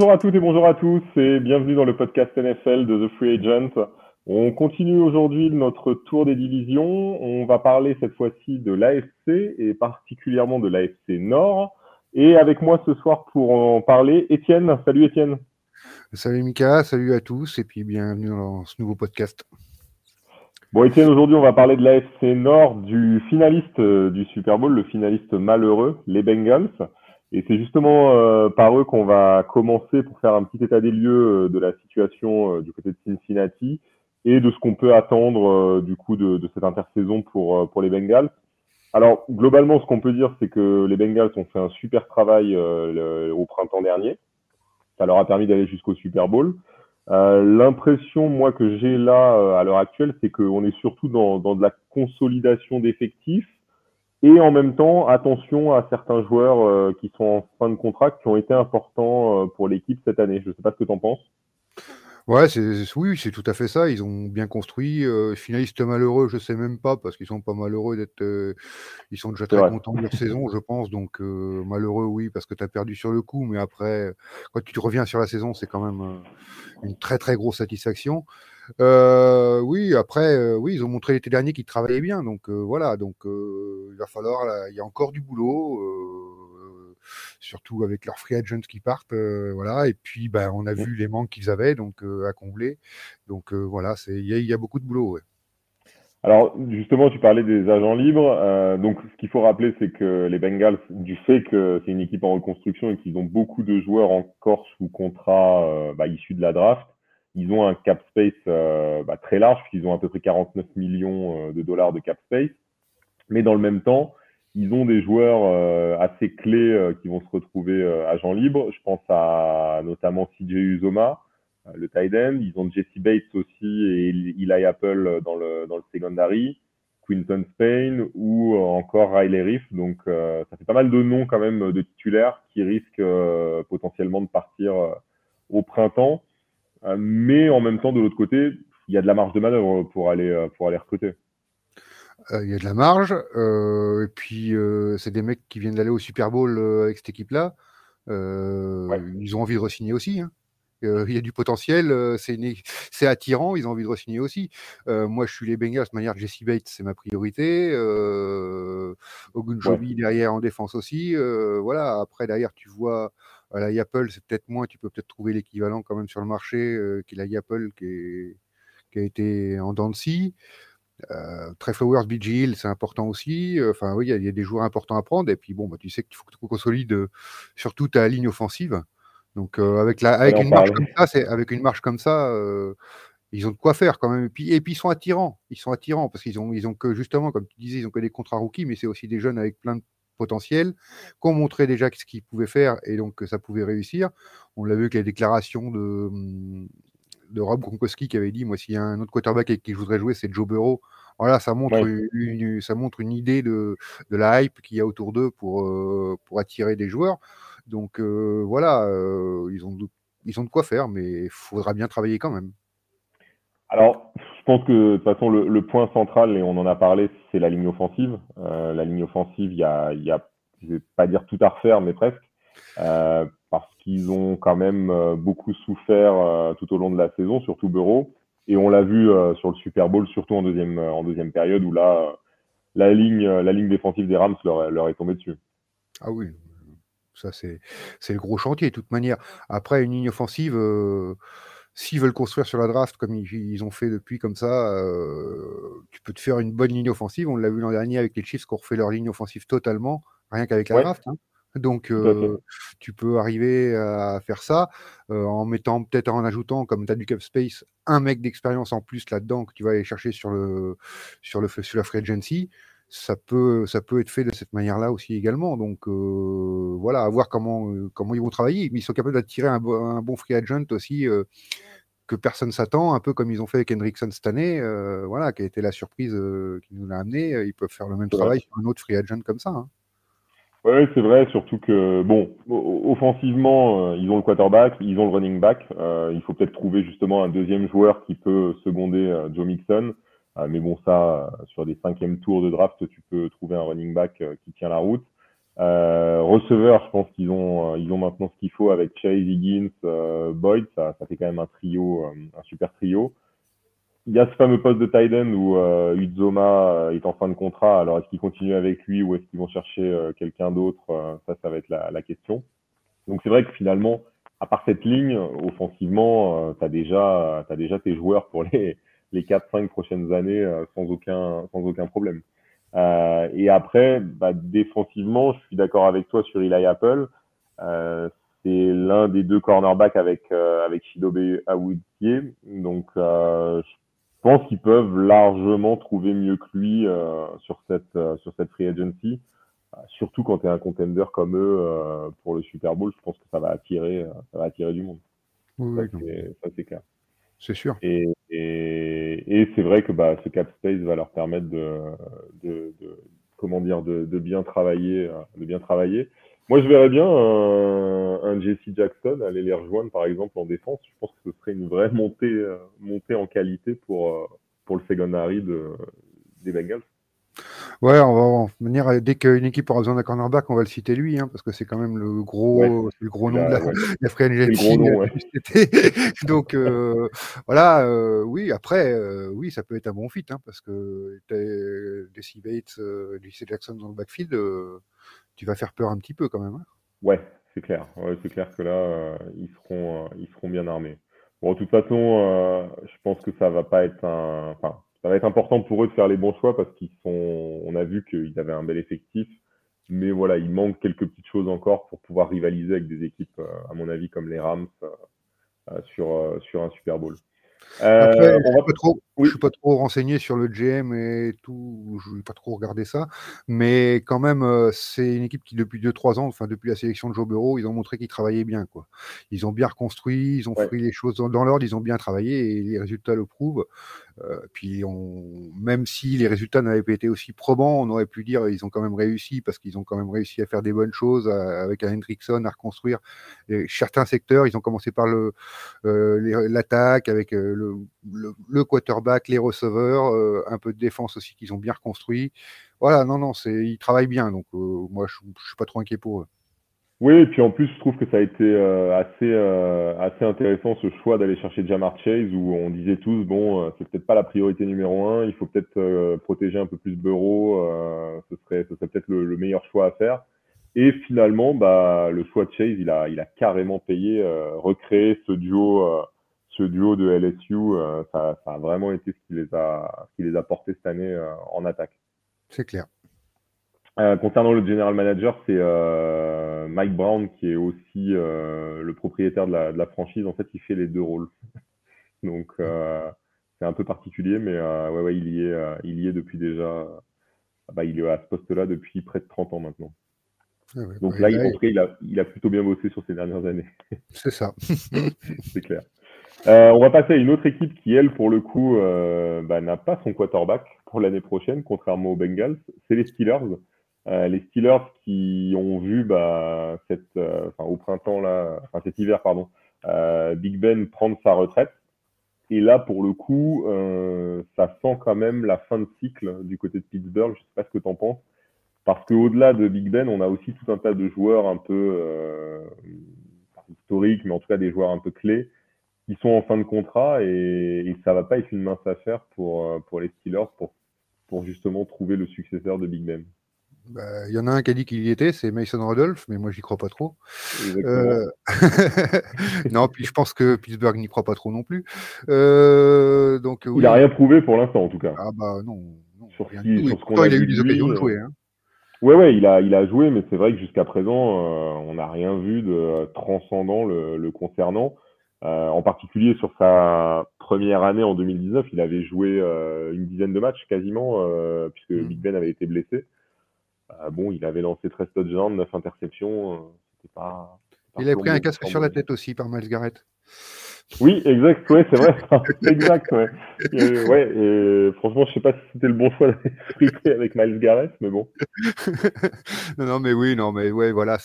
Bonjour à toutes et bonjour à tous et bienvenue dans le podcast NFL de The Free Agent. On continue aujourd'hui notre tour des divisions. On va parler cette fois-ci de l'AFC et particulièrement de l'AFC Nord. Et avec moi ce soir pour en parler, Étienne. Salut Étienne. Salut Mika, salut à tous et puis bienvenue dans ce nouveau podcast. Bon Étienne, aujourd'hui on va parler de l'AFC Nord, du finaliste euh, du Super Bowl, le finaliste malheureux, les Bengals. Et c'est justement euh, par eux qu'on va commencer pour faire un petit état des lieux euh, de la situation euh, du côté de Cincinnati et de ce qu'on peut attendre du coup de, de, cette intersaison pour, pour les Bengals. Alors globalement, ce qu'on peut dire, c'est que les Bengals ont fait un super travail au printemps dernier. Ça leur a permis d'aller jusqu'au Super Bowl. L'impression, moi, que j'ai là à l'heure actuelle, c'est qu'on est surtout dans, dans de la consolidation d'effectifs et en même temps, attention à certains joueurs euh, qui sont en fin de contrat, qui ont été importants euh, pour l'équipe cette année. Je ne sais pas ce que tu en penses. Ouais, oui, c'est tout à fait ça. Ils ont bien construit. Euh, finalistes malheureux, je sais même pas, parce qu'ils sont pas malheureux d'être. Euh, ils sont déjà très contents de leur saison, je pense. Donc, malheureux, oui, parce que tu as perdu sur le coup. Mais après, quand tu reviens sur la saison, c'est quand même une très, très grosse satisfaction. Euh, oui, après, euh, oui, ils ont montré l'été dernier qu'ils travaillaient bien. Donc euh, voilà, donc il va falloir, il y a encore du boulot, surtout avec leurs free agents qui partent, voilà. Et puis, ben, on a vu les manques qu'ils avaient, donc à combler. Donc voilà, c'est, il y, a beaucoup de boulot. Alors justement, tu parlais des agents libres. donc ce qu'il faut rappeler, c'est que les Bengals, du fait que c'est une équipe en reconstruction et qu'ils ont beaucoup de joueurs encore sous contrat bah, issus de la draft, ils ont un cap space euh, bah, très large, puisqu'ils ont à peu près 49 millions euh, de dollars de cap space. Mais dans le même temps, ils ont des joueurs euh, assez clés qui vont se retrouver agents libres. Je pense à notamment CJ Uzoma, le tight end. Ils ont Jesse Bates aussi et Eli Apple dans le, dans le secondary. Quinton Spain ou encore Riley Riff. Donc ça fait pas mal de noms quand même de titulaires qui risquent potentiellement de partir au printemps. Euh, mais en même temps, de l'autre côté, il y a de la marge de manœuvre pour aller, euh, pour aller recruter. Euh, il y a de la marge. et puis, c'est des mecs qui viennent d'aller au Super Bowl avec cette équipe-là. Ils ont envie de re-signer aussi. Hein. il y a du potentiel, c'est attirant, ils ont envie de re-signer aussi. moi, je suis les Bengals, de manière Jesse Bates, c'est ma priorité. Ogunjobi derrière en défense aussi. voilà, après, derrière, tu vois voilà, Apple, c'est peut-être moins, tu peux peut-être trouver l'équivalent quand même sur le marché euh, qu'il a Apple qui, qui, a été en dents de scie. Euh, Trey Flowers, BG Hill, c'est important aussi. Enfin, oui, il y, a des joueurs importants à prendre. Et puis, bon, bah, tu sais qu'il faut que tu consolides euh, surtout ta ligne offensive. Donc, euh, avec, la, avec, une marche comme ça, c'est, avec une marche comme ça, ils ont de quoi faire quand même. Et puis, et puis ils sont attirants. Ils sont attirants parce qu'ils ont, ils ont que, justement, comme tu disais, ils ont que des contrats rookies, mais c'est aussi des jeunes avec plein de potentiel, qu'on montrait déjà ce qu'ils pouvaient faire et donc que ça pouvait réussir. On l'a vu avec les déclarations de, hum, de Rob Gronkowski qui avait dit Moi, s'il y a un autre quarterback avec qui je voudrais jouer, c'est Joe Burrow. Voilà, ça montre, une, ça montre une idée de, de la hype qu'il y a autour d'eux pour, euh, pour attirer des joueurs. Donc euh, voilà, euh, ils, ont de, ils ont de quoi faire, mais il faudra bien travailler quand même. Alors, je pense que de toute façon, le, point central, et on en a parlé, c'est la ligne offensive. Euh, la ligne offensive, il y a, y a, vais pas dire tout à refaire, mais presque, euh, parce qu'ils ont quand même euh, beaucoup souffert tout au long de la saison, surtout Bureau. Et on l'a vu sur le Super Bowl, surtout en deuxième, en deuxième période, où là, la ligne, la ligne défensive des Rams leur, leur est tombée dessus. Ah oui, ça c'est le gros chantier de toute manière. Après, une ligne offensive s'ils veulent construire sur la draft comme ils, ont fait depuis comme ça, euh, tu peux te faire une bonne ligne offensive. On l'a vu l'an dernier avec les Chiefs qui ont refait leur ligne offensive totalement, rien qu'avec la draft. Hein. Donc, euh, tu peux arriver à faire ça euh, en mettant peut-être en ajoutant, comme tu as du cap space, un mec d'expérience en plus là-dedans que tu vas aller chercher sur le sur le sur la free agency ça peut, ça peut être fait de cette manière-là aussi également. Donc euh, voilà, à voir comment, euh, comment ils vont travailler. Mais ils sont capables d'attirer un, un, bon free agent aussi euh, que personne s'attend, un peu comme ils ont fait avec Hendrickson cette année, voilà, qui a été la surprise qui nous l'a amené. Ils peuvent faire le même travail sur un autre free agent comme ça. Hein. Oui, c'est vrai, surtout que, bon, offensivement, ils ont le quarterback, ils ont le running back. il faut peut-être trouver justement un deuxième joueur qui peut seconder Joe Mixon. Euh, mais bon, ça, sur des cinquièmes tours de draft, tu peux trouver un running back euh, qui tient la route. receveur, je pense qu'ils ont, ils ont maintenant ce qu'il faut avec Chase, Higgins, Boyd. Ça, ça fait quand même un trio, un super trio il y a ce fameux poste de Tiden où euh, Uzoma est en fin de contrat. Alors, est-ce qu'ils continuent avec lui ou est-ce qu'ils vont chercher euh, quelqu'un d'autre euh, Ça, ça va être la, question. Donc, c'est vrai que finalement, à part cette ligne, offensivement, euh, tu déjà, as déjà tes joueurs pour les, les 4-5 prochaines années euh, sans, aucun, sans aucun problème. et après, bah, défensivement, je suis d'accord avec toi sur Eli Apple. c'est l'un des deux cornerbacks avec, avec Shidobe Awudier. Donc, je pense qu'ils peuvent largement trouver mieux que lui euh, sur cette euh, sur cette free agency. Euh, surtout quand tu es un contender comme eux pour le Super Bowl, je pense que ça va attirer ça va attirer du monde. Oui, ça c'est clair. C'est sûr. Et, et, et c'est vrai que bah, ce cap space va leur permettre de, de, de comment dire de, de, bien travailler de bien travailler. Moi, je verrais bien un, un, Jesse Jackson aller les rejoindre, par exemple, en défense. Je pense que ce serait une vraie montée, euh, montée en qualité pour, euh, pour le secondary de, des Bengals. Ouais, on va venir dès qu'une équipe aura besoin d'un cornerback, on va le citer lui, hein, parce que c'est quand même le gros, le gros nom de la, ouais. la free Donc euh, voilà, euh, oui. Après, euh, oui, ça peut être un bon fit, hein, parce que Desi Bates, euh, Jackson dans le backfield, tu vas faire peur un petit peu quand même. Hein. Ouais, c'est clair. Ouais, c'est clair que là, euh, ils seront, euh, ils seront bien armés. Bon, de toute façon, euh, je pense que ça va pas être un, enfin, ça va être important pour eux de faire les bons choix parce qu'ils sont, on a vu qu'ils avaient un bel effectif, mais voilà, il manque quelques petites choses encore pour pouvoir rivaliser avec des équipes, à mon avis, comme les Rams sur sur un Super Bowl. Après, euh, je ne pas trop, suis pas trop renseigné sur le GM et tout, je vais pas trop regarder ça, mais quand même, euh, c'est une équipe qui depuis 2-3 ans, enfin depuis la sélection de Joe Bureau, ils ont montré qu'ils travaillaient bien. Quoi. Ils ont bien reconstruit, ils ont fait les choses dans l'ordre, ils ont bien travaillé et les résultats le prouvent. Euh, puis même si les résultats n'avaient pas été aussi probants, on aurait pu dire ils ont quand même réussi parce qu'ils ont quand même réussi à faire des bonnes choses avec un Hendrickson, à reconstruire certains secteurs. Ils ont commencé par euh, l'attaque avec euh, le, quarterback, les receveurs, un peu de défense aussi qu'ils ont bien reconstruit. Voilà, non, non, ils travaillent bien, donc moi je, je suis pas trop inquiet pour eux. Oui, et puis en plus, je trouve que ça a été euh, assez, euh, assez intéressant ce choix d'aller chercher Jamar Chase où on disait tous, bon, euh, c'est peut-être pas la priorité numéro un, il faut peut-être euh, protéger un peu plus Bureau, euh, ce serait, ce serait peut-être le, le, meilleur choix à faire. Et finalement, bah, le choix de Chase, il a, il a carrément payé, recréer ce duo, ce duo de LSU, ça, ça, a vraiment été ce qui les a, ce qui les a portés cette année en attaque. C'est clair. Euh, concernant le general manager, c'est euh, Mike Brown qui est aussi euh, le propriétaire de la, de la, franchise. En fait, il fait les deux rôles. Donc, c'est un peu particulier, mais ouais, ouais, il y est, il y est depuis déjà. Bah, il est à ce poste-là depuis près de 30 ans maintenant. Ah ouais, Donc bah, là, il, il, a, il a plutôt bien bossé sur ces dernières années. C'est ça. c'est clair. Euh, on va passer à une autre équipe qui, elle, pour le coup, euh, bah, n'a pas son quarterback pour l'année prochaine, contrairement aux Bengals. C'est les Steelers. Euh, les Steelers qui ont vu bah, cette, euh, au printemps là, enfin cet hiver pardon, euh, Big Ben prendre sa retraite. Et là, pour le coup, ça sent quand même la fin de cycle du côté de Pittsburgh. Je sais pas ce que tu en penses, parce qu'au-delà de Big Ben, on a aussi tout un tas de joueurs un peu historiques, mais en tout cas des joueurs un peu clés qui sont en fin de contrat et, et ça va pas être une mince affaire pour pour les Steelers pour pour justement trouver le successeur de Big Ben. Bah, il y en a un qui a dit qu'il y était, c'est Mason Rudolph, mais moi j'y crois pas trop. Euh... non, puis je pense que Pittsburgh n'y croit pas trop non plus. Euh, donc, il n'a rien prouvé pour l'instant en tout cas. Ah bah non. non sur, qui, sur ce qu'on a, il a eu des occasions de jouer. Hein. Ouais, ouais, il a, il a joué, mais c'est vrai que jusqu'à présent, euh, on n'a rien vu de transcendant le, le concernant. Euh, en particulier sur sa première année en 2019, il avait joué euh, une dizaine de matchs quasiment, euh, puisque mmh. Big Ben avait été blessé. Euh, bon, il avait lancé 13 touchdowns, 9 interceptions. Euh, c'était pas, pas. Il avait pris un casque sur la tête aussi par Miles Garrett. Oui, exact, ouais, c'est vrai. exact, ouais. Et, ouais, et franchement, je sais pas si c'était le bon choix d'aller avec Miles Garrett, mais bon. non, non, mais oui, non, mais ouais, voilà.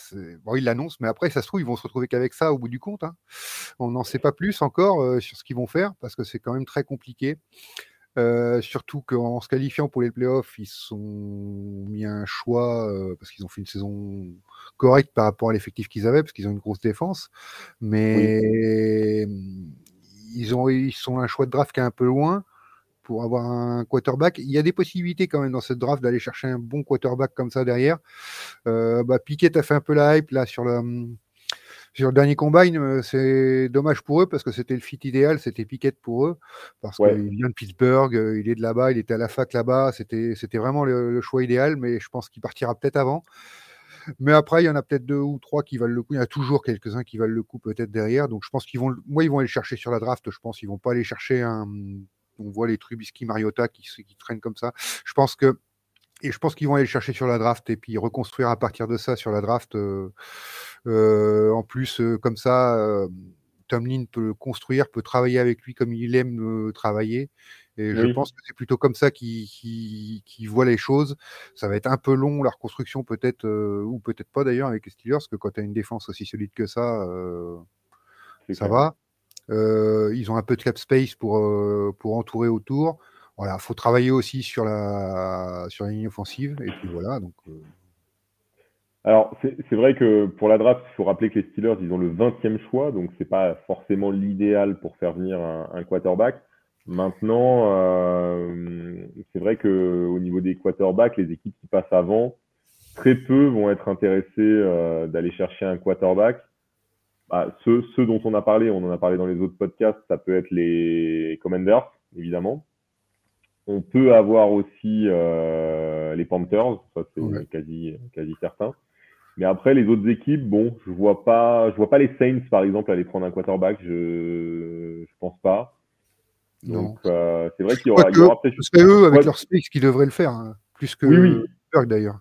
Bon, il l'annonce, mais après, ça se trouve, ils vont se retrouver qu'avec ça au bout du compte. Hein. On n'en sait pas plus encore euh, sur ce qu'ils vont faire parce que c'est quand même très compliqué. Euh, surtout qu'en se qualifiant pour les playoffs, ils sont mis un choix euh, parce qu'ils ont fait une saison correcte par rapport à l'effectif qu'ils avaient, parce qu'ils ont une grosse défense. Mais ils ont ils sont un choix de draft qui est un peu loin pour avoir un quarterback. Il y a des possibilités quand même dans cette draft d'aller chercher un bon quarterback comme ça derrière. Euh, bah, Piquet a fait un peu la hype là sur le sur le dernier combine, c'est dommage pour eux parce que c'était le fit idéal, c'était Piquet pour eux, parce qu'il vient de Pittsburgh, euh, il est de là-bas, il était à la fac là-bas, c'était, c'était vraiment le, choix idéal, mais je pense qu'il partira peut-être avant. Mais après, il y en a peut-être deux ou trois qui valent le coup. Il y en a toujours quelques-uns qui valent le coup peut-être derrière. Donc je pense qu'ils vont, moi, ils vont aller chercher sur la draft. Je pense qu'ils vont pas aller chercher un. On voit les Trubisky, Mariota qui, qui traînent comme ça. Je pense que et je pense qu'ils vont aller le chercher sur la draft et puis reconstruire à partir de ça sur la draft. Euh, euh, en plus, euh, comme ça, Tomlin peut construire, peut travailler avec lui comme il aime travailler. Et je pense que c'est plutôt comme ça qu'il voit les choses. Ça va être un peu long, la reconstruction peut-être, ou peut-être pas d'ailleurs avec les Steelers, parce que quand tu as une défense aussi solide que ça, ça va. ils ont un peu de cap space pour, pour entourer autour voilà, faut travailler aussi sur la, sur la ligne offensive. Et puis voilà. Donc, euh. Alors, c'est vrai que pour la draft, il faut rappeler que les Steelers, ont le 20e choix, donc c'est pas forcément l'idéal pour faire venir un, quarterback. Maintenant, euh, c'est vrai que au niveau des quarterbacks, les équipes qui passent avant, très peu vont être intéressées euh, d'aller chercher un quarterback. Bah, ceux, ceux dont on a parlé, on en a parlé dans les autres podcasts, ça peut être les Commanders, évidemment. On peut avoir aussi euh, les Panthers, ça c'est quasi, quasi certain. Mais après les autres équipes, bon, je vois pas, je vois pas les Saints par exemple aller prendre un quarterback, je, je pense pas. Donc euh, c'est vrai qu'il y aura, peut-être. Ce serait eux avec leur qui devraient le faire, hein, plus que oui, oui. d'ailleurs.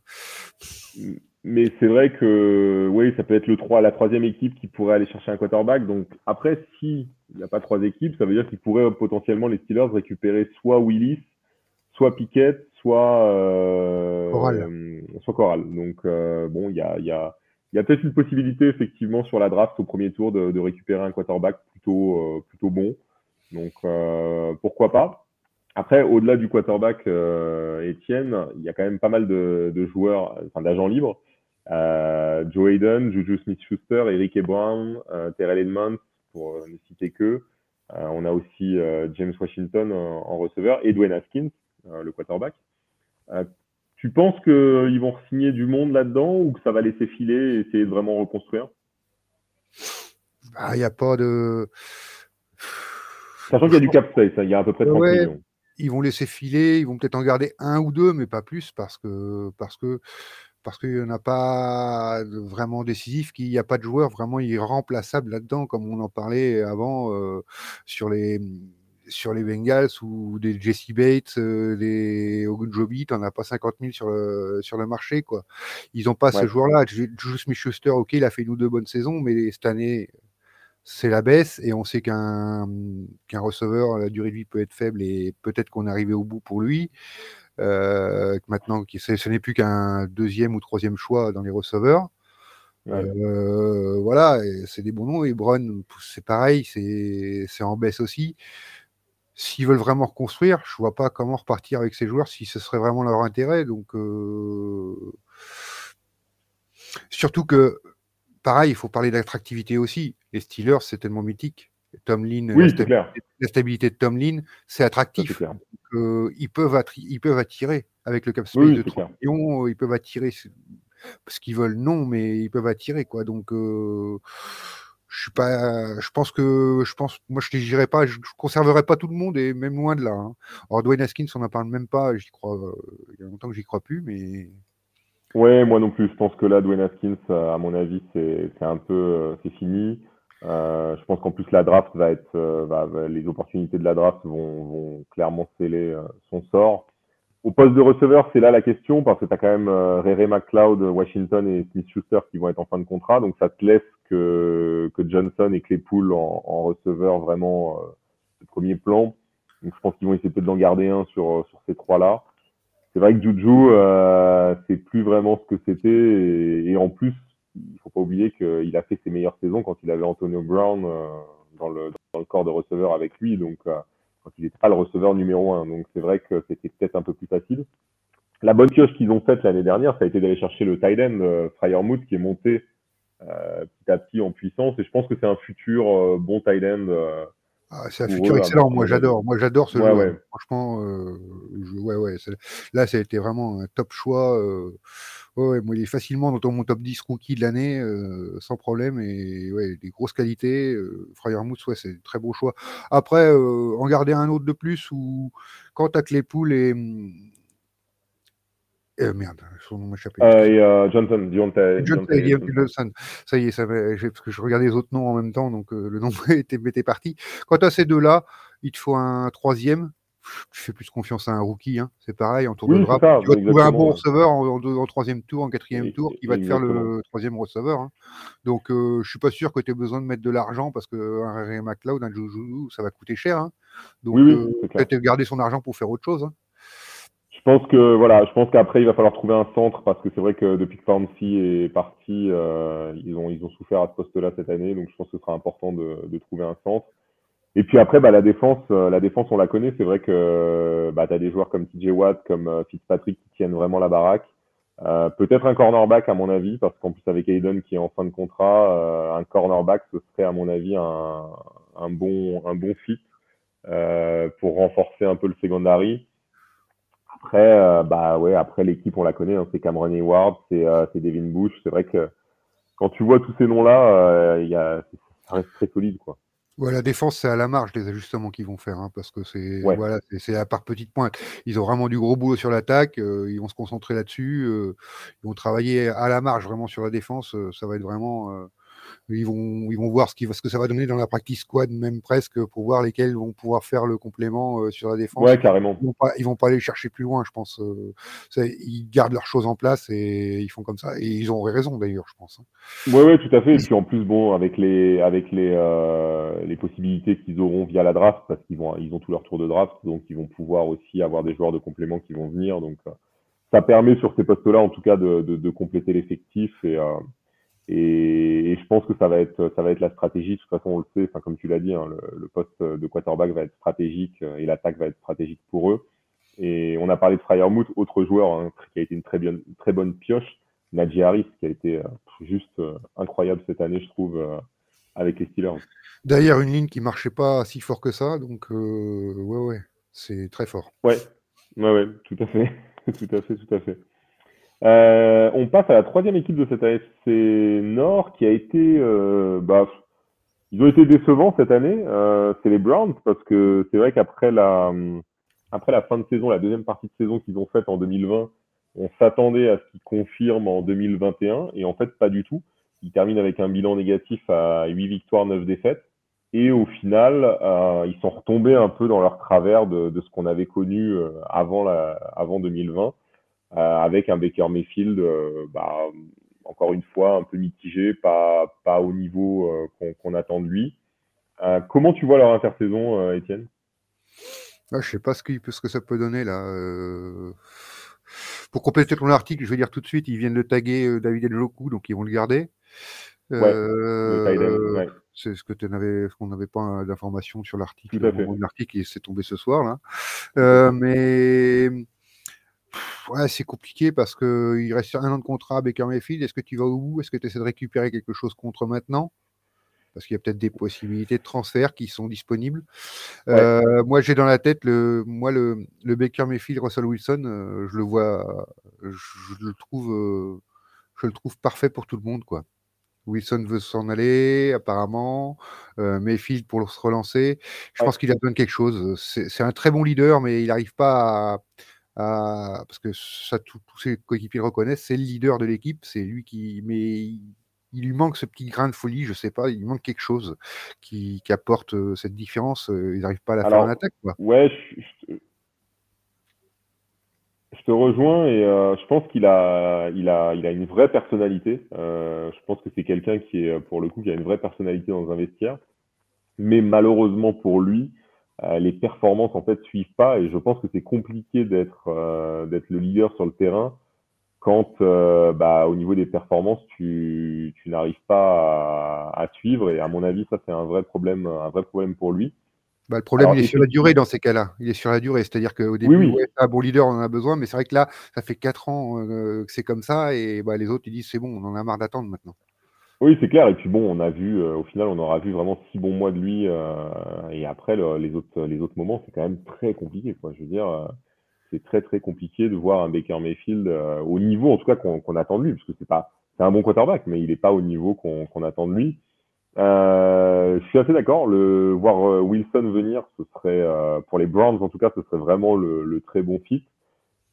Mais c'est vrai que oui, ça peut être le 3, la troisième équipe qui pourrait aller chercher un quarterback. Donc après, s'il n'y a pas trois équipes, ça veut dire qu'ils pourraient potentiellement les Steelers récupérer soit Willis, soit Piquet, soit euh, soit Coral. Donc euh, bon, il y a, y a, y a peut-être une possibilité effectivement sur la draft au premier tour de, de récupérer un quarterback plutôt euh, plutôt bon. Donc euh, pourquoi pas? Après, au-delà du quarterback Etienne, il y a quand même pas mal de, de joueurs, enfin d'agents libres. Joe Hayden, Juju Smith-Schuster, Eric Brown, Terrell Edmonds, pour ne citer que. on a aussi James Washington en receveur et Dwayne Haskins, euh, le quarterback. Euh, tu penses qu'ils vont signer du monde là-dedans ou que ça va laisser filer et essayer de vraiment reconstruire? Bah, Il n'y a pas de. Sachant qu'il y a du cap space, hein, il y a à peu près 30 millions. Ils vont laisser filer, ils vont peut-être en garder un ou deux, mais pas plus, parce que parce que parce qu'il n'y en a pas vraiment décisif, qu'il n'y a pas de joueur vraiment irremplaçable là-dedans, comme on en parlait avant euh, sur les sur les Bengals ou des Jesse Bates, euh, des Ogunjobi, t'en as pas 50 000 sur le, sur le marché, quoi. Ils ont pas ce joueur-là. Juju Smith-Schuster, ok, il a fait une ou deux bonnes saisons, mais cette année, c'est la baisse et on sait qu'un qu'un receveur, la durée de vie peut être faible et peut-être qu'on est arrivé au bout pour lui. Euh, maintenant, ce n'est plus qu'un deuxième ou troisième choix dans les receveurs. Euh, voilà, c'est des bons noms. Et Brown, c'est pareil, c'est en baisse aussi s'ils veulent vraiment reconstruire, je vois pas comment repartir avec ces joueurs si ce serait vraiment leur intérêt. Donc, euh, surtout que, pareil, il faut parler d'attractivité aussi. Les Steelers, c'est tellement mythique. Tomlin, oui, la, stabilité, de Tomlin, c'est attractif. Euh, ils, peuvent ils peuvent attirer avec le cap space de 3 millions, ils peuvent attirer ce qu'ils veulent, non, mais ils peuvent attirer quoi. Donc euh, je suis pas, je pense que, je pense, moi je ne pas, je, conserverai pas tout le monde et même loin de là. Hein. Alors Dwayne Haskins, on n'en parle même pas, j'y crois, euh, il y a longtemps que j'y crois plus, mais. Ouais, moi non plus. Je pense que là, Dwayne Haskins, euh, à mon avis, c'est un peu, euh, c'est fini. je pense qu'en plus la draft va être, les opportunités de la draft vont, vont clairement sceller son sort. Au poste de receveur, c'est là la question, parce que tu as quand même Ray McLeod, Washington et Smith Schuster qui vont être en fin de contrat. Donc ça te laisse que, Johnson et Claypool en, en receveur vraiment euh, de premier plan. Donc je pense qu'ils vont essayer peut-être d'en garder un sur, sur ces trois-là. C'est vrai que Juju, euh, c'est plus vraiment ce que c'était. Et, en plus, il faut pas oublier qu'il a fait ses meilleures saisons quand il avait Antonio Brown euh, dans, le, dans le corps de receveur avec lui. Donc quand il n'était pas le receveur numéro un. Donc c'est vrai que c'était peut-être un peu plus facile. La bonne pioche qu'ils ont faite l'année dernière, ça a été d'aller chercher le tight end euh, Fryermuth qui est monté euh, petit à petit en puissance. Et je pense que c'est un futur euh, bon tight end. Euh, ah, c'est un futur excellent. Moi, j'adore. Moi, j'adore ce ouais, joueur. Franchement, ouais, ouais. Là, ça a été vraiment un top choix. Ouais, moi, il est facilement dans mon top 10 rookie de l'année, sans problème. Et ouais, des grosses qualités. Euh, Mousse, ouais, c'est un très beau choix. Après, en garder un autre de plus, ou quand t'as Claypool et. Euh, merde, son nom m'échappe. Euh, et euh, Johnson, Johnson. Ça y est, ça parce que je regardais les autres noms en même temps, donc le nom était, était parti. Quand tu as ces deux-là, il te faut un troisième tu fais plus confiance à un rookie, hein. c'est pareil, en tour de draft. tu vas trouver un bon receveur en, troisième tour, en quatrième tour, qui va te faire le troisième receveur. Hein. Donc, euh, je suis pas sûr que tu aies besoin de mettre de l'argent parce qu'un Ray McLeod, un Juju, ça va coûter cher. Hein. Donc, euh, peut-être garder son argent pour faire autre chose. Pense que voilà, je pense qu'après il va falloir trouver un centre parce que c'est vrai que depuis que Fancy est parti, euh, ils ont ils ont souffert à ce poste-là cette année, donc je pense que ce sera important de trouver un centre. Et puis après, bah, la défense, euh, la défense, on la connaît. C'est vrai que bah, tu as des joueurs comme TJ Watt, comme euh, Fitzpatrick qui tiennent vraiment la baraque. Euh, peut-être un cornerback à mon avis, parce qu'en plus avec Hayden qui est en fin de contrat, un cornerback ce serait à mon avis un, un bon un bon fit pour renforcer un peu le secondary. Après, bah ouais, après l'équipe on la connaît, hein, c'est Cameron Hayward, c'est c'est Devin Bush. C'est vrai que quand tu vois tous ces noms-là, il y a, ça reste très solide quoi. Ouais, la défense, c'est à la marge les ajustements qu'ils vont faire, hein, parce que c'est voilà, c'est à part petite pointe. Ils ont vraiment du gros boulot sur l'attaque, euh, ils vont se concentrer là-dessus, euh, ils vont travailler à la marge vraiment sur la défense. Euh, ça va être vraiment ils vont, ils vont voir ce, qui, ce que ça va donner dans la practice squad, même presque, pour voir lesquels vont pouvoir faire le complément euh, sur la défense. Ouais, carrément. Ils vont pas, ils vont pas aller chercher plus loin, je pense. Euh, ils gardent leurs choses en place et ils font comme ça. Et ils ont raison d'ailleurs, je pense. Hein. Ouais, ouais, tout à fait. Et puis en plus, bon, avec les, avec les, euh, les possibilités qu'ils auront via la draft, parce qu'ils vont, ils ont tout leur tour de draft, donc ils vont pouvoir aussi avoir des joueurs de complément qui vont venir. Donc ça permet sur ces postes-là, en tout cas, de, de, de compléter l'effectif et et, je pense que ça va être ça va être la stratégie. De toute façon, on le sait. Enfin, comme tu l'as dit, hein, le, poste de quarterback va être stratégique euh, et l'attaque va être stratégique pour eux. Et on a parlé de Fryermuth, autre joueur hein, qui a été une très bien très bonne pioche, Najee Harris, qui a été euh, juste euh, incroyable cette année, je trouve, avec les Steelers. D'ailleurs, une ligne qui marchait pas si fort que ça, donc ouais, ouais, c'est très fort. Ouais, ouais, ouais, tout à fait, tout à fait, tout à fait. Euh, on passe à la troisième équipe de cette AFC Nord qui a été, euh, bah, ils ont été décevants cette année. Euh, c'est les Browns parce que c'est vrai qu'après la, après la fin de saison, la deuxième partie de saison qu'ils ont faite en 2020, on s'attendait à ce qu'ils confirment en 2021 et en fait pas du tout. Ils terminent avec un bilan négatif à 8 victoires, 9 défaites. Et au final, ils sont retombés un peu dans leur travers de, de ce qu'on avait connu avant, la, avant 2020. Euh, avec un Baker Mayfield, euh, bah, encore une fois, un peu mitigé, pas, pas au niveau euh, qu'on attend de lui. comment tu vois leur intersaison, Étienne? Ah, Je sais pas ce que, ce que ça peut donner là. Pour compléter ton article, je vais dire tout de suite, ils viennent de taguer David Njoku, donc ils vont le garder. Ouais, c'est ce que tu n'avais, qu'on n'avait pas d'informations sur l'article. L'article, il s'est tombé ce soir là. Euh, mais ouais, c'est compliqué parce qu'il reste un an de contrat à Baker Mayfield. Est-ce que tu vas au bout? Est-ce que tu essaies de récupérer quelque chose contre maintenant? Parce qu'il y a peut-être des possibilités de transfert qui sont disponibles. Euh, moi, j'ai dans la tête le, moi, le, le Baker Mayfield, Russell Wilson, euh, je le vois, je, le trouve, euh, je le trouve parfait pour tout le monde, quoi. Wilson veut s'en aller, apparemment. Mayfield pour se relancer. Je pense qu'il a besoin de quelque chose. C'est un très bon leader, mais il n'arrive pas à, parce que ça, tous ses coéquipiers le reconnaissent, c'est le leader de l'équipe, c'est lui qui. Mais il, lui manque ce petit grain de folie, je sais pas, il lui manque quelque chose qui, apporte cette différence. ils n'arrivent pas à la faire en attaque. Quoi. Ouais, je, te rejoins et je pense qu'il a, il a, il a une vraie personnalité. je pense que c'est quelqu'un qui est, pour le coup, qui a une vraie personnalité dans un vestiaire. Mais malheureusement pour lui, euh, les performances en fait suivent pas et je pense que c'est compliqué d'être euh, d'être le leader sur le terrain quand euh, bah, au niveau des performances tu, tu n'arrives pas à, à, suivre et à mon avis ça c'est un vrai problème un vrai problème pour lui Bah, le problème, il est sur la durée dans ces cas-là. Il est sur la durée. C'est-à-dire qu'au début, oui, un bon leader, on en a besoin, mais c'est vrai que là, ça fait 4 ans euh, que c'est comme ça, et bah, les autres, ils disent c'est bon, on en a marre d'attendre maintenant. Oui, c'est clair. Et puis bon, on a vu, euh, au final, on aura vu vraiment six bons mois de lui. Euh, et après, les, autres, les autres moments, c'est quand même très compliqué. Quoi. Je veux dire, c'est très très compliqué de voir un Baker Mayfield au niveau, en tout cas, qu'on attend de lui, parce que c'est pas, c'est un bon quarterback, mais il n'est pas au niveau qu'on attend de lui. Euh, je suis assez d'accord. Le voir euh, Wilson venir, ce serait euh, pour les Browns en tout cas, ce serait vraiment le, le, très bon fit.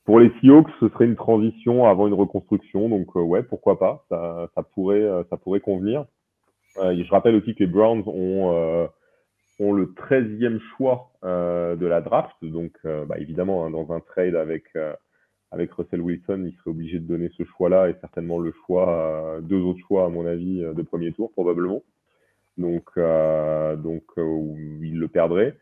Pour les Seahawks, ce serait une transition avant une reconstruction, donc ouais, pourquoi pas, ça, pourrait, ça pourrait convenir. je rappelle aussi que les Browns ont le 13e choix de la draft, donc bah, évidemment hein, dans un trade avec avec Russell Wilson, il serait obligé de donner ce choix-là et certainement le choix, deux autres choix à mon avis de premier tour probablement donc, euh, donc euh, ils le perdraient.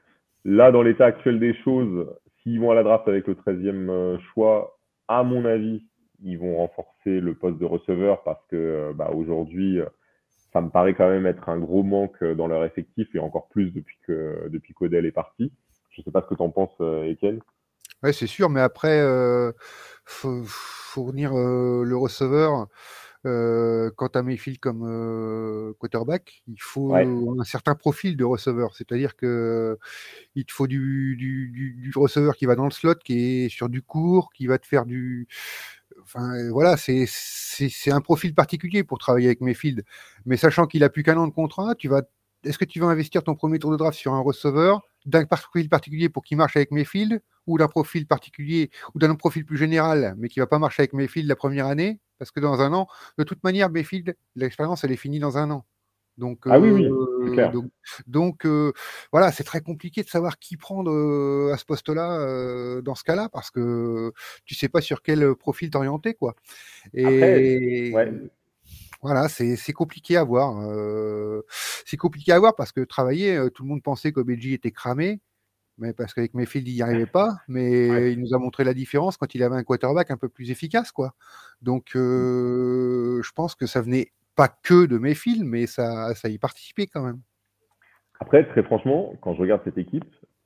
Là, dans l'état actuel des choses, s'ils vont à la draft avec le 13e euh, choix, à mon avis, ils vont renforcer le poste de receveur parce que bah, aujourd'hui, ça me paraît quand même être un gros manque dans leur effectif et encore plus depuis que depuis est parti. Je ne sais pas ce que tu en penses, Étienne. Oui, c'est sûr, mais après, fournir le receveur, euh, quant à Mayfield comme euh, quarterback, il faut un certain profil de receveur. C'est-à-dire que il te faut du, du, receveur qui va dans le slot, qui est sur du court, qui va te faire du. Enfin, voilà, c'est un profil particulier pour travailler avec Mayfield. Mais sachant qu'il a plus qu'un an de contrat, tu vas. Est-ce que tu vas investir ton premier tour de draft sur un receveur d'un profil particulier pour qu'il marche avec Mayfield ou d'un profil particulier ou d'un profil plus général mais qui va pas marcher avec Mayfield la première année? Parce que dans un an, de toute manière, l'expérience, elle est finie dans un an. Donc, ah oui, oui, euh, clair. donc, euh, voilà, c'est très compliqué de savoir qui prendre euh, à ce poste-là dans ce cas-là, parce que tu sais pas sur quel profil t'orienter, quoi. Et voilà, c'est compliqué à voir. c'est compliqué à voir parce que travailler, tout le monde pensait qu'OBJ était cramé mais parce qu'avec Mayfield, il n'y arrivait pas, mais il nous a montré la différence quand il avait un quarterback un peu plus efficace, quoi. Donc, euh, je pense que ça venait pas que de Mayfield, mais ça, ça y participait quand même. Après, très franchement, quand je regarde cette équipe,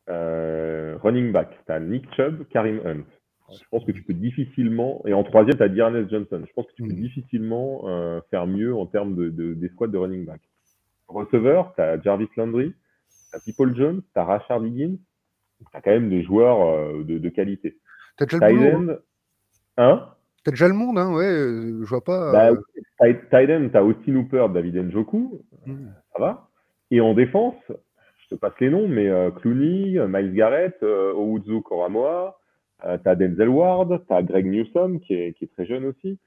euh, running back, tu as Nick Chubb, Karim Hunt. Je pense que tu peux difficilement, et en troisième, tu as Dearness Johnson. Je pense que tu peux hmm. difficilement euh, faire mieux en termes de, de, des squads de running back. Receveur, tu as Jarvis Landry, tu as People Jones, tu as Rashard Higgins, tu as quand même des joueurs euh, de, de, qualité. T'as déjà le monde Hein? T'as déjà le monde, hein, ouais, euh, je vois pas. Bah, euh... t'as Austin Hooper, David Njoku, hmm. ça va. Et en défense, je te passe les noms, mais euh, Clooney, Miles Garrett, euh, Owuzu Koramoa, euh, t'as Denzel Ward, t'as Greg Newsom qui est, qui est très jeune aussi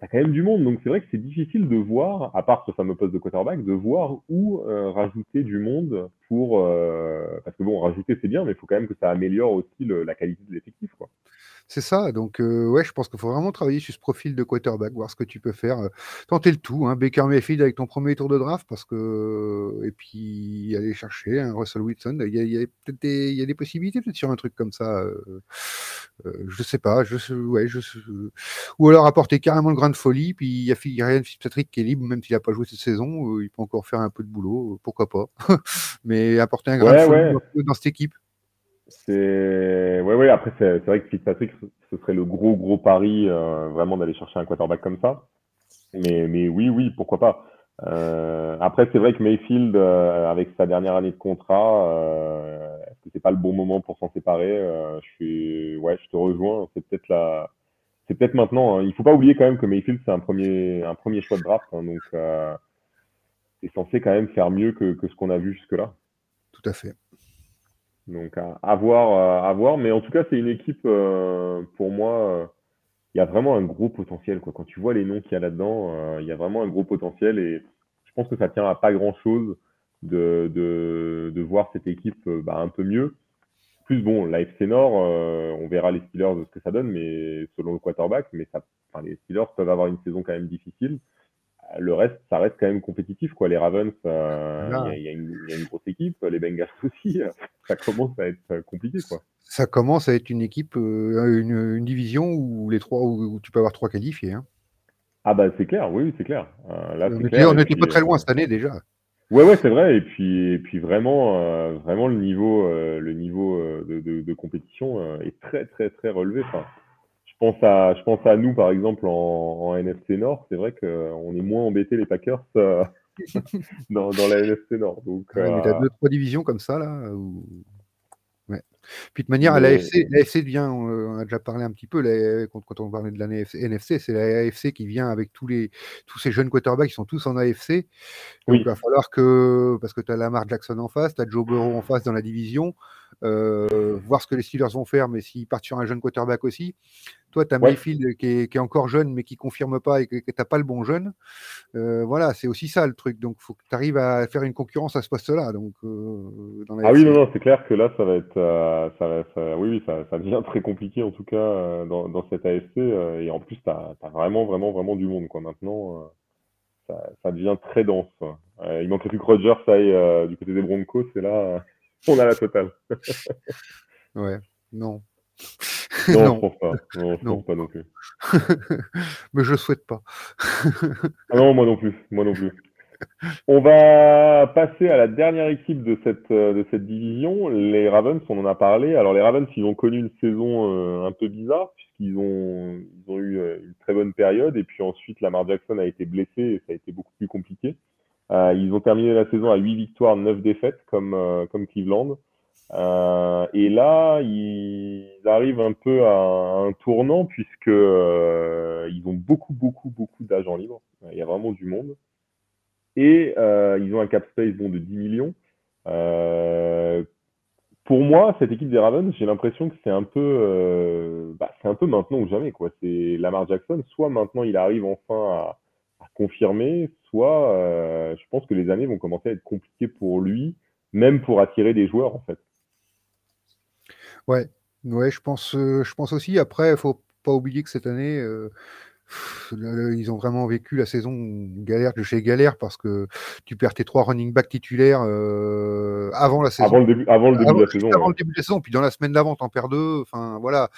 t'as quand même du monde. Donc c'est vrai que c'est difficile de voir, à part ce fameux poste de quarterback, de voir où euh, rajouter du monde pour. Euh, parce que bon, rajouter c'est bien, mais il faut quand même que ça améliore aussi la qualité de l'effectif. quoi. C'est ça. Donc, euh, ouais, je pense qu'il faut vraiment travailler sur ce profil de quarterback, voir ce que tu peux faire. Tenter le tout. Hein, Baker Mayfield avec ton premier tour de draft, parce que. Et puis, aller chercher un Russell Wilson. Il y a, peut-être des, des possibilités, peut-être sur un truc comme ça. Je sais pas. Je, ouais, je, ou alors apporter carrément le de folie. Puis, il y a Ryan Fitzpatrick qui est libre, même s'il n'a pas joué cette saison. il peut encore faire un peu de boulot. pourquoi pas. Mais apporter un grain de folie dans cette équipe. C'est ouais ouais après c'est vrai que Fitzpatrick ce serait le gros gros pari euh, vraiment d'aller chercher un quarterback comme ça. Mais mais oui oui pourquoi pas. Euh, après c'est vrai que Mayfield euh, avec sa dernière année de contrat euh, est-ce que c'est pas le bon moment pour s'en séparer Je suis ouais je te rejoins c'est peut-être la c'est peut-être maintenant. Hein. Il faut pas oublier quand même que Mayfield c'est un premier un premier choix de draft hein, donc c'est censé quand même faire mieux que, que ce qu'on a vu jusque là. Tout à fait. Donc à, voir, à voir. Mais en tout cas, c'est une équipe, euh, pour moi, euh, il y a vraiment un gros potentiel. Quoi. Quand tu vois les noms qu'il y a là-dedans, euh, il y a vraiment un gros potentiel. Et je pense que ça tient à pas grand-chose de, de, de, voir cette équipe bah, un peu mieux. Plus bon, la FC Nord, on verra les Steelers de ce que ça donne, mais selon le quarterback, mais ça, enfin, les Steelers peuvent avoir une saison quand même difficile le reste, ça reste quand même compétitif. Quoi. Les Ravens, euh, il y, a une grosse équipe. Les Bengals aussi. ça commence à être compliqué. Quoi. Ça commence à être une équipe, euh, une, division où, les trois, où, tu peux avoir trois qualifiés. Hein. Ah bah c'est clair, oui, c'est clair. Euh, là, on n'était pas très loin cette année déjà. Ouais, ouais, c'est vrai. Et puis, et puis vraiment, euh, vraiment le niveau, euh, le niveau euh, de, de, de, compétition est très, très, très relevé. Enfin, je pense à, je pense à nous par exemple en, en NFC Nord. C'est vrai qu'on est moins embêté les Packers dans, dans la NFC Nord. Donc, ouais, mais t'as deux trois divisions comme ça là. Où... Puis de manière, l'AFC, l'AFC devient, on a déjà parlé un petit peu, quand, on parlait de la NFC, c'est l'AFC qui vient avec tous, les, tous ces jeunes quarterbacks qui sont tous en AFC. Donc il va falloir que, parce que tu as Lamar Jackson en face, tu as Joe Burrow en face dans la division, euh, voir ce que les Steelers vont faire, mais s'ils partent sur un jeune quarterback aussi. Toi, tu as Mayfield qui est, qui est, encore jeune, mais qui confirme pas et que tu n'as pas le bon jeune. Euh, voilà, c'est aussi ça le truc. Donc, il faut que tu arrives à faire une concurrence à ce poste-là. Donc, euh, ah oui, non, non, c'est clair que là, ça va être. Euh, ça, ça, oui, oui, ça, ça, devient très compliqué, en tout cas, dans, dans cette AFC. Et en plus, tu as, as, vraiment, vraiment, vraiment du monde. Quoi. Maintenant, ça, ça, devient très dense. il manquerait plus que Rogers aille du côté des Broncos. Et là, on a la totale. ouais, non. Non, non. je pense pas. Non, je non. pense pas non plus. Mais je souhaite pas. ah non, moi non plus. Moi non plus. On va passer à la dernière équipe de cette, euh, de cette division, les Ravens, on en a parlé. Alors les Ravens, ils ont connu une saison euh, un peu bizarre, puisqu'ils ont, ils ont eu euh, une très bonne période, et puis ensuite Lamar Jackson a été blessé, et ça a été beaucoup plus compliqué. Ils ont terminé la saison à 8 victoires, 9 défaites, comme, comme Cleveland. Euh, et là, ils arrivent un peu à un tournant puisque euh, ils ont beaucoup, beaucoup, beaucoup d'agents libres. Il y a vraiment du monde. Et euh, ils ont un cap space bon, de 10 millions. Euh, pour moi, cette équipe des Ravens, j'ai l'impression que c'est un peu, euh, bah, c'est un peu maintenant ou jamais quoi. C'est Lamar Jackson. Soit maintenant il arrive enfin à, à confirmer, soit je pense que les années vont commencer à être compliquées pour lui, même pour attirer des joueurs en fait. Ouais, ouais, je pense, euh, je pense aussi. Après, il faut pas oublier que cette année, euh, ils ont vraiment vécu la saison galère de chez galère parce que tu perds tes trois running back titulaires euh, avant la saison. Avant le début, avant le début de la saison. Avant le début de la saison, puis dans la semaine d'avant, t'en perds deux. Enfin, voilà,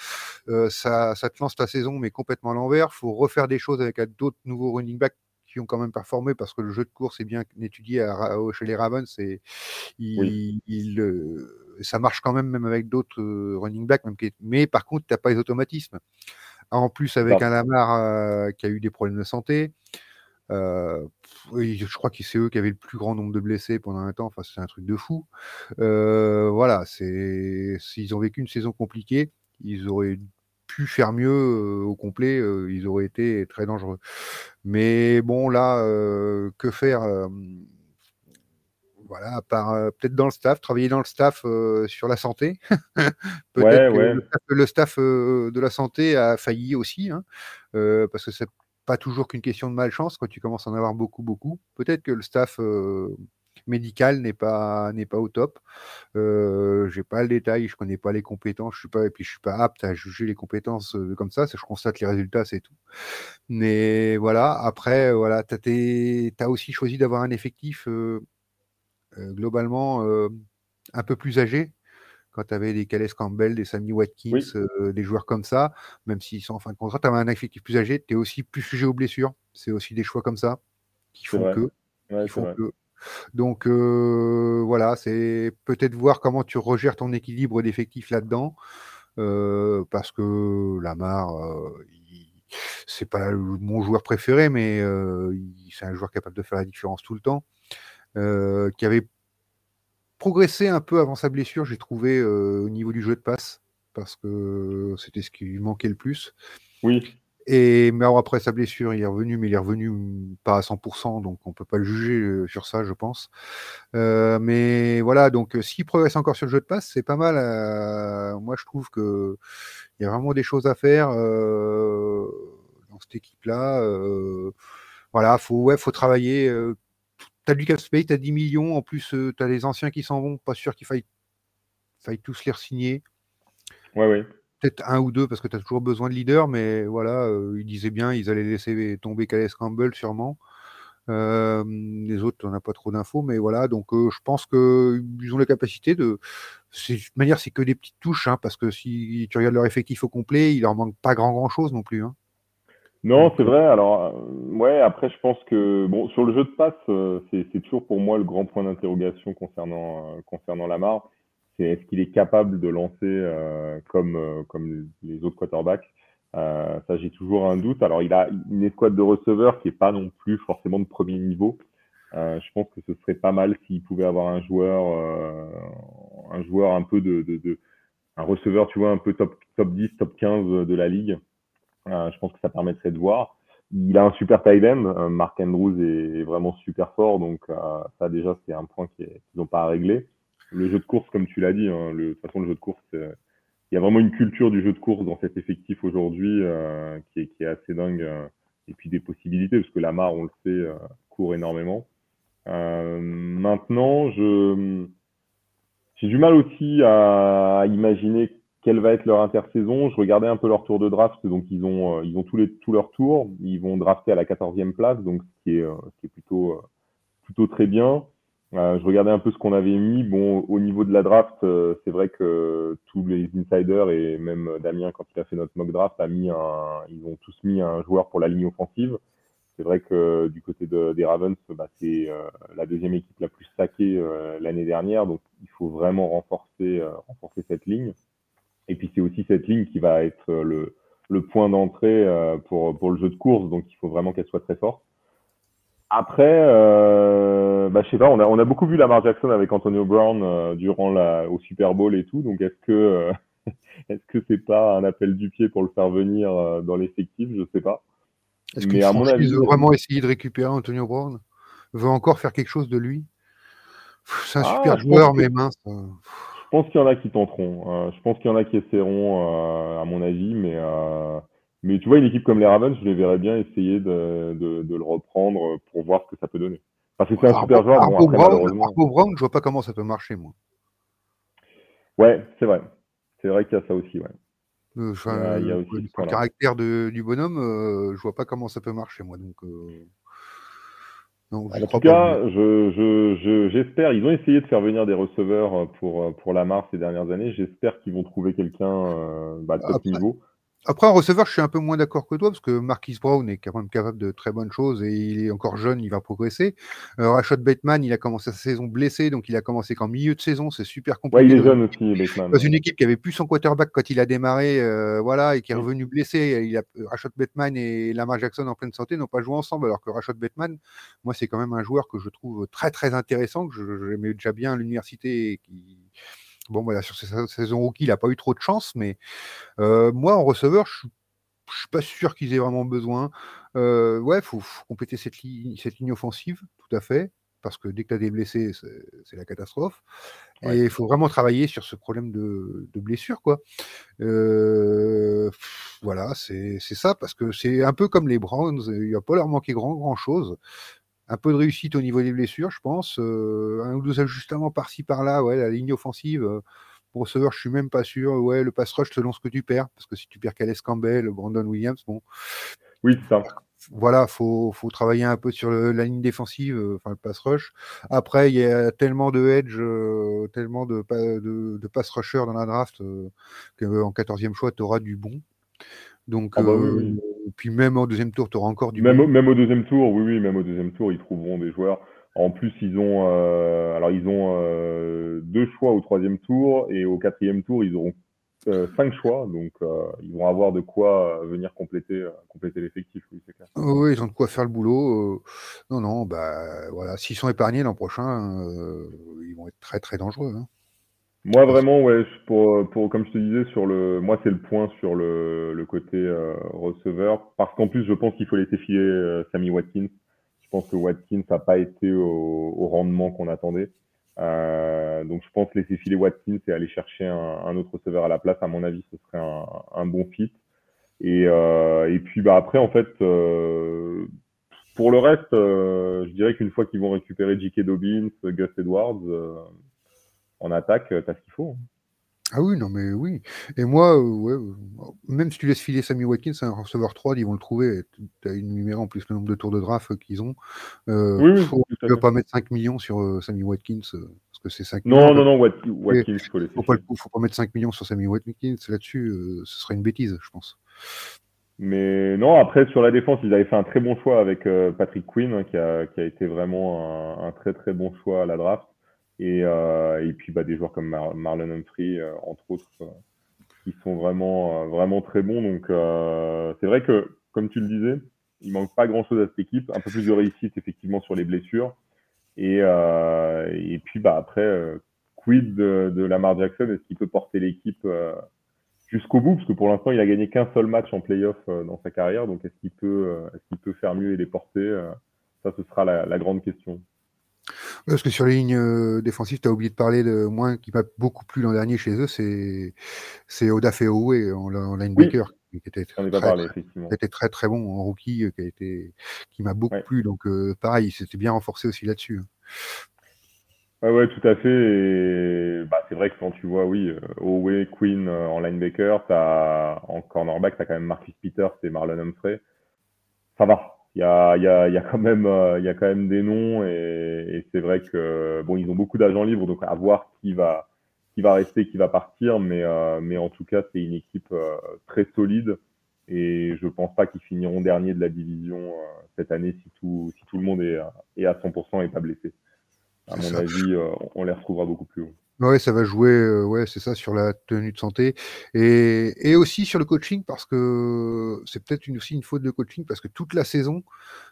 ça, ça te lance ta saison, mais complètement à l'envers. Faut refaire des choses avec d'autres nouveaux running backs qui ont quand même performé parce que le jeu de course est bien étudié à, chez les Ravens et il, oui. il, ça marche quand même, même avec d'autres euh, running backs. Mais par contre, tu n'as pas les automatismes. En plus, avec un Lamar euh, qui a eu des problèmes de santé, euh, je crois que c'est eux qui avaient le plus grand nombre de blessés pendant un temps. Enfin, c'est un truc de fou. Euh, voilà, c'est s'ils ont vécu une saison compliquée, ils auraient pu faire mieux euh, au complet. Euh, ils auraient été très dangereux. Mais bon, là, euh, que faire voilà, par peut-être dans le staff, travailler dans le staff sur la santé. peut-être ouais, que le staff, de la santé a failli aussi, hein, parce que c'est pas toujours qu'une question de malchance quand tu commences à en avoir beaucoup, beaucoup. Peut-être que le staff médical n'est pas n'est pas au top. Euh, j'ai pas le détail, je connais pas les compétences, je suis pas et puis je suis pas apte à juger les compétences comme ça. Je constate les résultats, c'est tout. Mais voilà, après, voilà, t'as as aussi choisi d'avoir un effectif euh, globalement euh, un peu plus âgés quand tu avais des Calais Campbell, des Sammy Watkins, oui. euh, des joueurs comme ça, même s'ils sont en fin de contrat, tu avais un effectif plus âgé, tu es aussi plus sujet aux blessures. C'est aussi des choix comme ça qui font que. Ouais, qui font que. Donc euh, voilà, c'est peut-être voir comment tu regères ton équilibre d'effectifs là-dedans, euh, parce que Lamar, euh, c'est pas mon joueur préféré, mais c'est un joueur capable de faire la différence tout le temps qui avait progressé un peu avant sa blessure, j'ai trouvé au niveau du jeu de passe, parce que c'était ce qui lui manquait le plus. Oui. Et mais alors après sa blessure, il est revenu, mais il est revenu pas à 100%, donc on peut pas le juger euh, sur ça, je pense. Euh, mais voilà, donc euh, s'il progresse encore sur le jeu de passe, c'est pas mal. Moi, je trouve que il y a vraiment des choses à faire dans cette équipe-là. voilà, faut ouais, faut travailler tu as du cap space, tu as 10 millions, en plus euh, tu as les anciens qui s'en vont, pas sûr qu'il faille, faille tous les signer. Ouais, ouais. Peut-être un ou deux parce que tu as toujours besoin de leader, mais voilà, euh, ils disaient bien, ils allaient laisser tomber Calais Campbell sûrement. Euh, les autres, on n'a pas trop d'infos, mais voilà, donc euh, je pense qu'ils ont la capacité de. De toute manière, c'est que des petites touches, hein, parce que si tu regardes leur effectif au complet, il leur manque pas grand grand chose non plus. Hein. Non, c'est vrai. Alors, ouais, après, je pense que, bon, sur le jeu de passe, c'est toujours pour moi le grand point d'interrogation concernant, concernant Lamar. Est-ce qu'il est capable de lancer euh, comme, euh, comme les autres quarterbacks? Euh, ça, j'ai toujours un doute. Alors, il a une escouade de receveurs qui est pas non plus forcément de premier niveau. Je pense que ce serait pas mal s'il pouvait avoir un joueur, un joueur un peu de, un receveur, tu vois, un peu top, top 10, top 15 de la ligue. Je pense que ça permettrait de voir. Il a un super tight end. Mark Andrews est vraiment super fort, donc ça déjà c'est un point qu'ils n'ont pas à régler. Le jeu de course, comme tu l'as dit, hein, le, de toute façon le jeu de course, il y a vraiment une culture du jeu de course dans cet effectif aujourd'hui euh, qui, est, qui est assez dingue. et puis des possibilités, parce que Lamar, on le sait, court énormément. maintenant, je j'ai du mal aussi à imaginer quelle va être leur intersaison. Je regardais un peu leur tour de draft, donc ils ont, euh, ils ont tous, les, tous leurs tours. Ils vont drafter à la 14e place, donc ce qui est, euh, ce qui est plutôt, euh, plutôt très bien. Euh, je regardais un peu ce qu'on avait mis. Bon, au niveau de la draft, c'est vrai que tous les insiders et même Damien, quand il a fait notre mock draft, a mis un, ils ont tous mis un joueur pour la ligne offensive. C'est vrai que du côté de, des Ravens, bah, c'est la deuxième équipe la plus saquée l'année dernière, donc il faut vraiment renforcer, renforcer cette ligne. Et puis c'est aussi cette ligne qui va être euh, le, point d'entrée euh, pour le jeu de course, donc il faut vraiment qu'elle soit très forte. Après, euh, bah, je sais pas, on a, on a beaucoup vu Lamar Jackson avec Antonio Brown euh, durant la, au Super Bowl et tout, donc est-ce que euh, est-ce que c'est pas un appel du pied pour le faire venir euh, dans l'effectif? Je sais pas. Est-ce que à mon avis, veut vraiment essayer de récupérer Antonio Brown? Veut encore faire quelque chose de lui? C'est un ah, super joueur, mais mince. Je pense qu'il y en a qui tenteront. Euh, je pense qu'il y en a qui essaieront, euh, à mon avis, mais, euh, mais tu vois, une équipe comme les Ravens, je les verrais bien essayer de, de, de le reprendre pour voir ce que ça peut donner. Parce que c'est un super joueur. Bon, après, Brown, Brown, je vois pas comment ça peut marcher, moi. Ouais, c'est vrai. C'est vrai qu'il y a ça aussi, ouais. Euh, il, y a, il y a aussi le caractère de, du bonhomme, euh, je vois pas comment ça peut marcher, moi. Donc, euh... Non, en tout cas, j'espère. Je, je, ils ont essayé de faire venir des receveurs pour, pour Lamar ces dernières années. J'espère qu'ils vont trouver quelqu'un euh, bah, de top Après, niveau. Après, en receveur, je suis un peu moins d'accord que toi, parce que Marquis Brown est quand même capable de très bonnes choses et il est encore jeune, il va progresser. Euh, Rashad Bateman, il a commencé sa saison blessé, donc il a commencé qu'en milieu de saison, c'est super compliqué. Ouais, il est jeune aussi, Bateman. Dans une équipe qui avait plus son quarterback quand il a démarré, euh, voilà, et qui est revenu blessé. Il a, Rashad Bateman et Lamar Jackson en pleine santé n'ont pas joué ensemble, alors que Rashad Bateman, moi, c'est quand même un joueur que je trouve très, très intéressant, que j'aimais déjà bien à l'université, qui Bon, voilà, sur cette saison rookie, il n'a pas eu trop de chance, mais euh, moi, en receveur, je ne suis pas sûr qu'ils aient vraiment besoin. Euh, ouais, il faut, faut, compléter cette ligne, cette ligne offensive, tout à fait, parce que dès que tu as des blessés, c'est la catastrophe. Ouais. Et il faut vraiment travailler sur ce problème de, de blessure, quoi. Euh, voilà, c'est ça, parce que c'est un peu comme les Browns, il va pas leur manquer grand, grand chose un peu de réussite au niveau des blessures, je pense. Euh, un ou deux ajustements par-ci par-là, ouais, la ligne offensive. Euh, pour receveur, je suis même pas sûr. Ouais, le pass rush selon ce que tu perds, parce que si tu perds Calais Campbell, Brandon Williams, bon. Oui, ça. Voilà, faut, faut travailler un peu sur le, la ligne défensive, euh, enfin le pass rush. Après, il y a tellement de edge, tellement de, de, de, pass rushers dans la draft qu'en 14e choix, tu auras du bon. Donc, ah bah oui, oui. puis même au deuxième tour, tu auras encore du même, même au deuxième tour, oui, oui, même au deuxième tour, ils trouveront des joueurs. En plus, ils ont, euh, alors ils ont euh, deux choix au troisième tour et au quatrième tour, ils auront euh, cinq choix, donc euh, ils vont avoir de quoi venir compléter, compléter l'effectif. Oui, c'est clair. Oui, ils ont de quoi faire le boulot. non, non, bah voilà, s'ils sont épargnés l'an prochain, ils vont être très très dangereux. Hein. Moi vraiment ouais pour, pour comme je te disais sur le moi c'est le point sur le, le côté euh, receveur parce qu'en plus je pense qu'il faut laisser filer euh, Sammy Watkins. Je pense que Watkins n'a pas été au, au rendement qu'on attendait. Euh, donc je pense laisser filer Watkins et aller chercher un, un, autre receveur à la place à mon avis ce serait un, un bon fit. Et, euh, et puis bah après en fait euh, pour le reste euh, je dirais qu'une fois qu'ils vont récupérer J.K. Dobbins, Gus Edwards en attaque, tu as ce qu'il faut. Hein. Ah oui, non, mais oui. Et moi, euh, ouais, même si tu laisses filer Sammy Watkins, un receveur 3, ils vont le trouver. Tu as énuméré en plus le nombre de tours de draft qu'ils ont. Euh, oui, oui, faut, tu ne vas pas mettre 5 millions sur euh, Sammy Watkins, euh, parce que c'est 5 non, millions. Non, non, non, Watkins, il faut laisser. Faut pas, faut pas mettre 5 millions sur Sammy Watkins là-dessus, euh, ce serait une bêtise, je pense. Mais non, après, sur la défense, ils avaient fait un très bon choix avec euh, Patrick Quinn, hein, qui, a, qui, a, été vraiment un, très très bon choix à la draft. Et, euh, et puis bah, des joueurs comme Marlon Humphrey, euh, entre autres, qui sont vraiment, très bons. Donc c'est vrai que, comme tu le disais, il manque pas grand-chose à cette équipe. Un peu plus de réussite, effectivement, sur les blessures. Et, puis bah, après, quid de, Lamar Jackson? Est-ce qu'il peut porter l'équipe jusqu'au bout, parce que pour l'instant, il a gagné qu'un seul match en playoff euh, dans sa carrière. Donc, est-ce qu'il peut, euh, faire mieux et les porter euh, Ça, ce sera la, grande question. Parce que sur les lignes défensives, tu as oublié de parler de moins qui m'a beaucoup plu l'an dernier chez eux, c'est c'est Oda Feowe en, en linebacker. Qui était très, parlé. Qui était très très bon en rookie, qui a été qui m'a beaucoup plu. Donc pareil, c'était bien renforcé aussi là-dessus. Hein. Ouais, ouais, tout à fait. Et bah, c'est vrai que quand tu vois, oui, euh, Owe, Queen euh, en linebacker, as, en cornerback, tu as quand même Marcus Peters et Marlon Humphrey. Ça va. Il y a, y, a, y, a quand même, euh, il y a quand même des noms et, et c'est vrai que bon, ils ont beaucoup d'agents libres, donc à voir qui va, qui va rester, qui va partir. Mais, mais en tout cas, c'est une équipe très solide et je pense pas qu'ils finiront dernier de la division cette année si tout, si tout le monde est, est à 100% et pas blessé à mon avis, euh, on les retrouvera beaucoup plus haut. Ouais, ça va jouer, euh, ouais, c'est ça, sur la tenue de santé. Et, et aussi sur le coaching parce que c'est peut-être aussi une faute de coaching parce que toute la saison,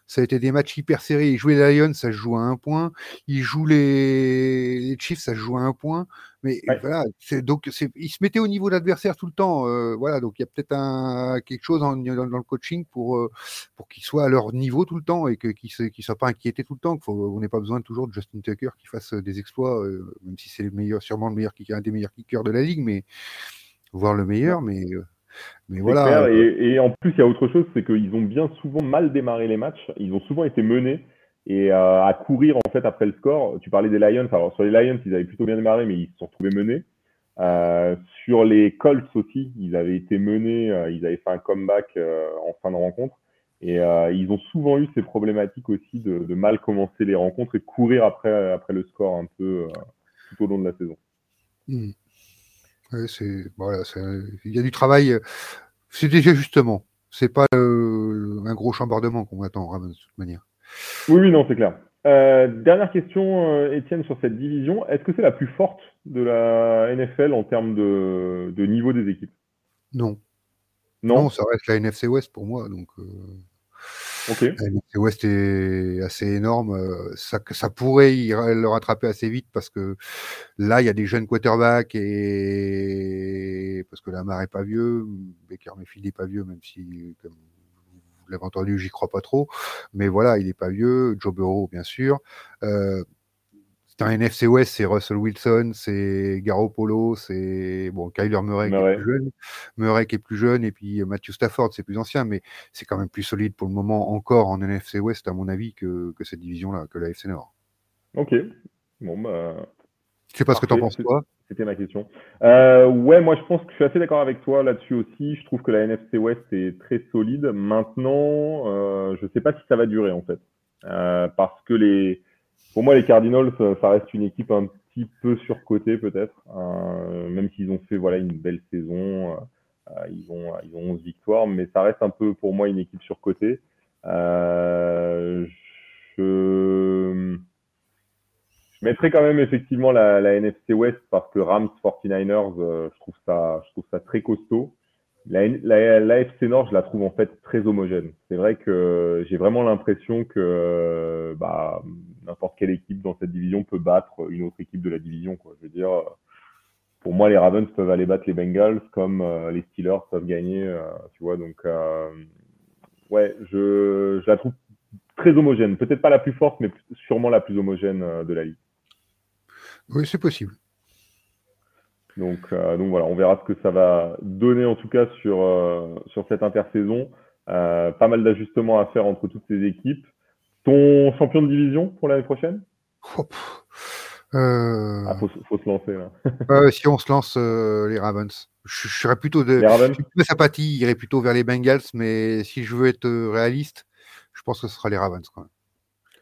ça a été des matchs hyper serrés. Ils jouaient les Lions, ça se joue à un point. Ils jouent les, les Chiefs, ça se joue à un point. Mais voilà, c'est donc ils se mettaient au niveau de l'adversaire tout le temps. Euh, voilà, donc il y a peut-être un quelque chose dans, dans, le coaching pour euh, pour qu'ils soient à leur niveau tout le temps et que qu'ils ne soient pas inquiétés tout le temps. Faut, on n'est pas besoin toujours de Justin Tucker qui fasse des exploits, euh, même si c'est le meilleur, sûrement le meilleur un des meilleurs kickers de la ligue, mais voir le meilleur, mais mais voilà. Et, et, en plus, il y a autre chose, c'est qu'ils ont bien souvent mal démarré les matchs. Ils ont souvent été menés et euh, à courir en fait après le score. Tu parlais des Lions. Alors sur les Lions, ils avaient plutôt bien démarré, mais ils se sont retrouvés menés. Euh, sur les Colts aussi, ils avaient été menés, euh, ils avaient fait un comeback en fin de rencontre. Et ils ont souvent eu ces problématiques aussi de, de, mal commencer les rencontres et de courir après, après le score un peu tout au long de la saison. Hmm. c'est voilà, il y a du travail. C'est déjà justement. C'est pas un gros chambardement qu'on attend de toute manière. Oui, oui, non, c'est clair. Euh, dernière question, euh, Étienne, sur cette division. Est-ce que c'est la plus forte de la NFL en termes de, de niveau des équipes? Non. non? ça reste la NFC West pour moi. Donc, euh, La est assez énorme. Ça, ça pourrait le rattraper assez vite parce que là, il y a des jeunes quarterbacks et parce que Lamar est pas vieux, Baker Mayfield n'est pas vieux, même si, comme l'avez entendu, j'y crois pas trop. Mais voilà, il est pas vieux. Joe Burrow, bien sûr. Euh, c'est un NFC West, c'est Russell Wilson, c'est Garoppolo, c'est bon Kyler Murray, Qui est plus jeune, Murray qui est plus jeune, et puis Matthew Stafford, c'est plus ancien, mais c'est quand même plus solide pour le moment encore en NFC West, à mon avis, que, que cette division-là, que la FC Nord. Ok. Bon, bah. Je sais pas ce que tu en penses, toi. C'était ma question. Euh, ouais, moi je pense que je suis assez d'accord avec toi là-dessus aussi. Je trouve que la NFC West est très solide. Maintenant, euh, je sais pas si ça va durer en fait, euh, parce que les, pour moi les Cardinals, ça reste une équipe un petit peu surcotée peut-être, euh, même s'ils ont fait voilà une belle saison. Euh, ils ont ils ont 11 victoires, mais ça reste un peu pour moi une équipe surcotée. Euh, je je mettrais quand même effectivement la, NFC West parce que Rams 49ers, euh, je trouve ça, je trouve ça très costaud. La, la, la FC Nord, je la trouve en fait très homogène. C'est vrai que j'ai vraiment l'impression que bah, n'importe quelle équipe dans cette division peut battre une autre équipe de la division. Quoi. Je veux dire, pour moi, les Ravens peuvent aller battre les Bengals comme euh, les Steelers peuvent gagner. Euh, tu vois, donc ouais, je, je la trouve très homogène. Peut-être pas la plus forte, mais sûrement la plus homogène de la ligue. Oui, c'est possible. Donc, euh, donc voilà, on verra ce que ça va donner en tout cas sur, euh, sur cette intersaison. Euh, pas mal d'ajustements à faire entre toutes ces équipes. Ton champion de division pour l'année prochaine? Oh, ah, faut, faut, se lancer là. si on se lance les Ravens, je, serais plutôt de. Les Ravens? sympathie irait plutôt vers les Bengals, mais si je veux être réaliste, je pense que ce sera les Ravens quand même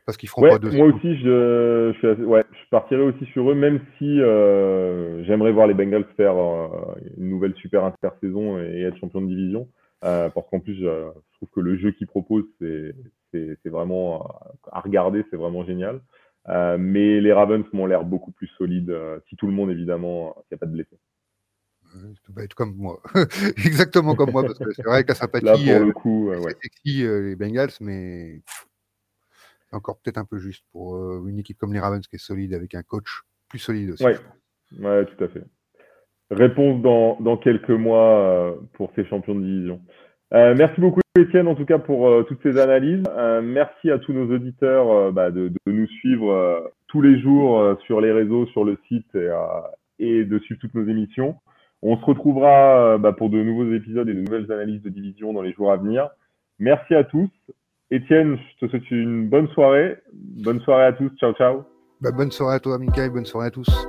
parce qu'ils feront pas deux. Moi aussi, je, je, ouais, je partirai aussi sur eux, même si euh, j'aimerais voir les Bengals faire euh, une nouvelle super intersaison et être champion de division. Parce qu'en plus, je trouve que le jeu qu'ils proposent, c'est vraiment à regarder, c'est vraiment génial. mais les Ravens m'ont l'air beaucoup plus solides, si tout le monde, évidemment, s'il n'y a pas de blessés. Être comme moi. Exactement comme moi, parce que c'est vrai que la sympathie, Là, pour le coup, ouais. sexy, les Bengals, mais encore peut-être un peu juste pour une équipe comme les Ravens qui est solide avec un coach plus solide aussi. Oui, ouais, tout à fait. Réponse dans, dans quelques mois euh, pour ces champions de division. Euh, merci beaucoup Étienne en tout cas pour euh, toutes ces analyses. merci à tous nos auditeurs bah, de, de, nous suivre tous les jours sur les réseaux, sur le site et, et, de suivre toutes nos émissions. On se retrouvera bah, pour de nouveaux épisodes et de nouvelles analyses de division dans les jours à venir. Merci à tous. Étienne, je te souhaite une bonne soirée. Bonne soirée à tous. Ciao, ciao. Bah, bonne soirée à toi, Mika, bonne soirée à tous.